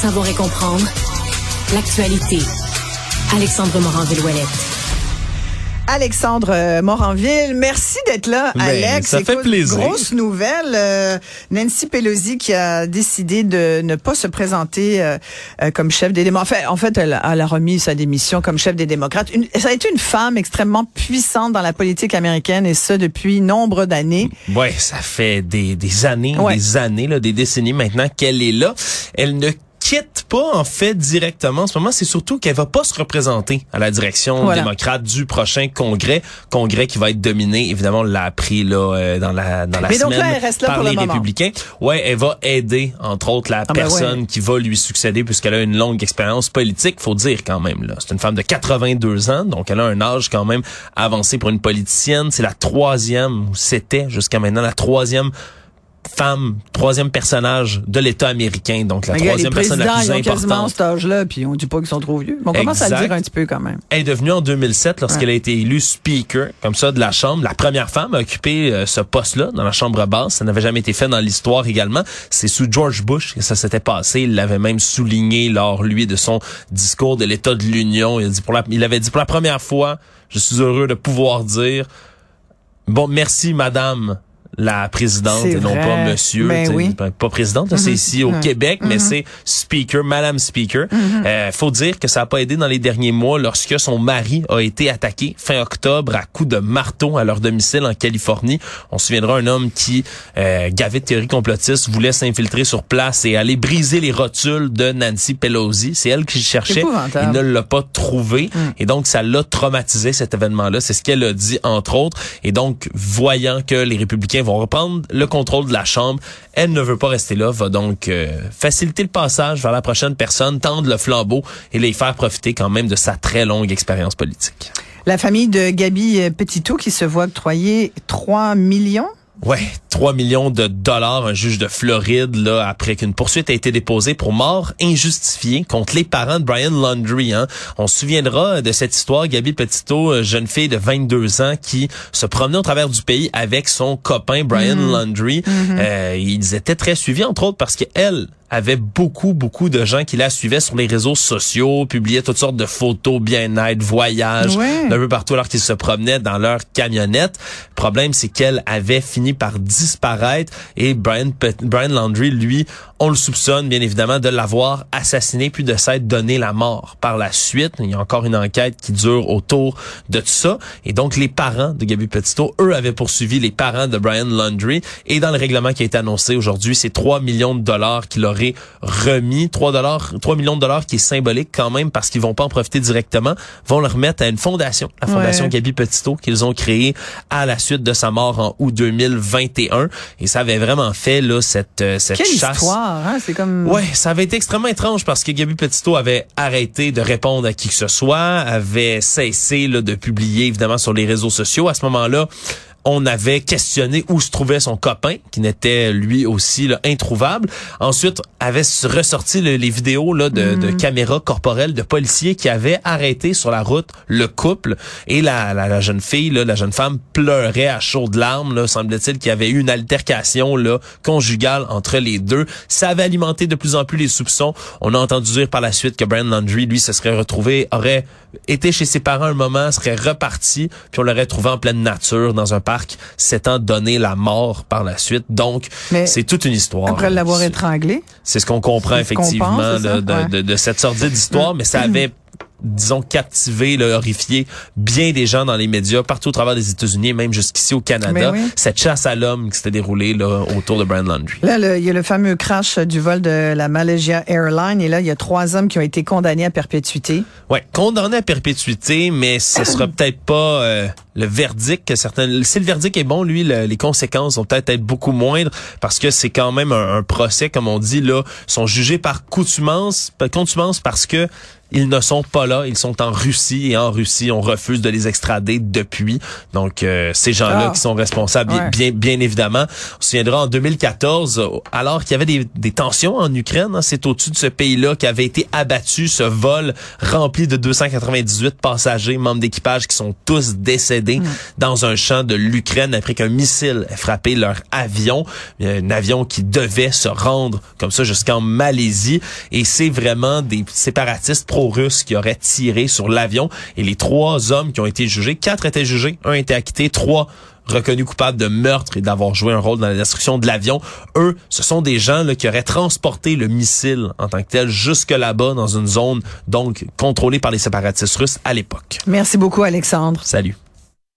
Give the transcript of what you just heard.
savoir et comprendre l'actualité. Alexandre Morin-Villouellette. Alexandre euh, Moranville, merci d'être là, Ben, Alex. ça fait Écoute, plaisir. Grosse nouvelle, euh, Nancy Pelosi qui a décidé de ne pas se présenter euh, euh, comme chef des démocrates. En fait, en fait elle, elle a remis sa démission comme chef des démocrates. Une- ça a été une femme extrêmement puissante dans la politique américaine et ça depuis nombre d'années. Ouais, ça fait des, des années, Ouais. des années, là, des décennies maintenant qu'elle est là. Elle ne quitte pas en fait directement en ce moment, c'est surtout qu'elle va pas se représenter à la direction Voilà. démocrate du prochain congrès, congrès qui va être dominé évidemment on l'a appris là euh, dans la dans la Mais donc là, elle reste là par pour le les républicains. Ouais, elle va aider entre autres la ben personne ouais. qui va lui succéder puisqu'elle a une longue expérience politique, faut dire quand même là. C'est une femme de 82 ans, donc elle a un âge quand même avancé pour une politicienne, c'est la troisième ou c'était jusqu'à maintenant la troisième femme, troisième personnage de l'État américain, donc la troisième personne la plus ils ont quasiment importante. cet âge-là, puis on dit pas qu'ils sont trop vieux. Mais on commence à le dire un petit peu quand même. Elle est devenue en 2007, lorsqu'elle a été élue speaker, comme ça, de la Chambre, la première femme à occuper euh, ce poste-là dans la Chambre basse. Ça n'avait jamais été fait dans l'histoire également. C'est sous George Bush que ça s'était passé. Il l'avait même souligné lors, lui, de son discours de l'État de l'Union. Il, a dit pour la- il avait dit pour la première fois, je suis heureux de pouvoir dire, bon, merci, madame la présidente et non vrai. pas monsieur. Ben oui. Pas présidente, là, c'est ici au Ouais. Québec, mais c'est speaker, madame speaker. Euh, faut dire que ça a pas aidé dans les derniers mois lorsque son mari a été attaqué fin octobre à coups de marteau à leur domicile en Californie. On se souviendra un homme qui, euh, gavé de théories complotistes, voulait s'infiltrer sur place et aller briser les rotules de Nancy Pelosi. C'est elle qui cherchait. Il ne l'a pas trouvé. Et donc, ça l'a traumatisé, cet événement-là. C'est ce qu'elle a dit, entre autres. Et donc, voyant que les républicains vont reprendre le contrôle de la Chambre, elle ne veut pas rester là, va donc euh, faciliter le passage vers la prochaine personne, tendre le flambeau et les faire profiter quand même de sa très longue expérience politique. La famille de Gabi Petitot qui se voit octroyer 3 millions Ouais, 3 millions de dollars, un juge de Floride, là, après qu'une poursuite a été déposée pour mort injustifiée contre les parents de Brian Laundrie. Hein. On se souviendra de cette histoire, Gabi Petito, euh, jeune fille de 22 ans qui se promenait au travers du pays avec son copain Brian Laundrie. Euh, ils étaient très suivis, entre autres, parce qu'elle avait beaucoup, beaucoup de gens qui la suivaient sur les réseaux sociaux, publiaient toutes sortes de photos, bien-être, voyages, Ouais. d'un peu partout alors qu'ils se promenaient dans leur camionnette. Le problème, c'est qu'elle avait fini par disparaître et Brian, Brian Landry, lui, on le soupçonne bien évidemment de l'avoir assassiné puis de s'être donné la mort par la suite. Il y a encore une enquête qui dure autour de tout ça. Et donc, les parents de Gabi Petito, eux, avaient poursuivi les parents de Brian Landry. Et dans le règlement qui a été annoncé aujourd'hui, c'est 3 millions de dollars qu'il aurait remis. 3 dollars, 3 millions de dollars qui est symbolique quand même parce qu'ils vont pas en profiter directement, vont le remettre à une fondation, la fondation Ouais. Gabi Petito qu'ils ont créée à la suite de sa mort en août 2021. Et ça avait vraiment fait là cette euh, cette Quelle chasse. histoire, hein? C'est comme... Ouais, ça avait été extrêmement étrange parce que Gabi Petito avait arrêté de répondre à qui que ce soit, avait cessé là, de publier évidemment sur les réseaux sociaux. À ce moment-là, on avait questionné où se trouvait son copain, qui n'était lui aussi là, introuvable. Ensuite, avait ressorti le- les vidéos là, de, de caméras corporelles de policiers qui avaient arrêté sur la route le couple et la, la, la jeune fille, là, la jeune femme pleurait à chaudes larmes. Là, semble-t-il qu'il y avait eu une altercation là, conjugale entre les deux. Ça avait alimenté de plus en plus les soupçons. On a entendu dire par la suite que Brian Landry, lui, se serait retrouvé, aurait été chez ses parents un moment, serait reparti, puis on l'aurait trouvé en pleine nature dans un parc, s'étant donné la mort par la suite. Donc, c'est toute une histoire. Après l'avoir étranglé. c'est ce qu'on comprend effectivement pense, de, Ouais. de- de cette sordide histoire, mais ça avait disons captivé, là, horrifié bien des gens dans les médias partout au travers des États-Unis, et même jusqu'ici au Canada. Oui. Cette chasse à l'homme qui s'était déroulée là, autour de Brian Landry. Là, il y a le fameux crash du vol de la Malaysia Airlines. Et là, il y a trois hommes qui ont été condamnés à perpétuité. Ouais, condamné à perpétuité, mais ce sera peut-être pas euh, le verdict que certains. Si le verdict est bon, lui, le- les conséquences vont peut-être être beaucoup moindres parce que c'est quand même un, un procès, comme on dit là, sont jugés par coutumance, par contumance parce que ils ne sont pas là, ils sont en Russie et en Russie, on refuse de les extrader depuis. Donc euh, ces gens-là Ah. qui sont responsables, bien- Ouais. bien, bien évidemment. On se souviendra en 2014, euh, alors qu'il y avait des, des tensions en Ukraine, hein, c'est au-dessus de ce pays-là qu'avait été abattu ce vol rempli de 298 passagers, membres d'équipage qui sont tous décédés dans un champ de l'Ukraine après qu'un missile ait frappé leur avion, un avion qui devait se rendre comme ça jusqu'en Malaisie. Et c'est vraiment des séparatistes pro-russes qui auraient tiré sur l'avion. Et les trois hommes qui ont été jugés, quatre étaient jugés, un était acquitté, trois reconnus coupables de meurtre et d'avoir joué un rôle dans la destruction de l'avion. Eux, ce sont des gens là, qui auraient transporté le missile en tant que tel jusque là-bas dans une zone donc contrôlée par les séparatistes russes à l'époque. Merci beaucoup, Alexandre. Salut.